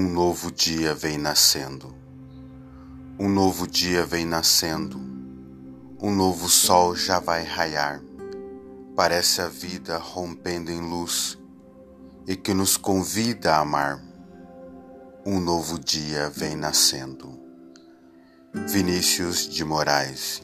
Um novo dia vem nascendo. Um novo dia vem nascendo. Um novo sol já vai raiar. Parece a vida rompendo em luz e que nos convida a amar. Um novo dia vem nascendo. Vinícius de Moraes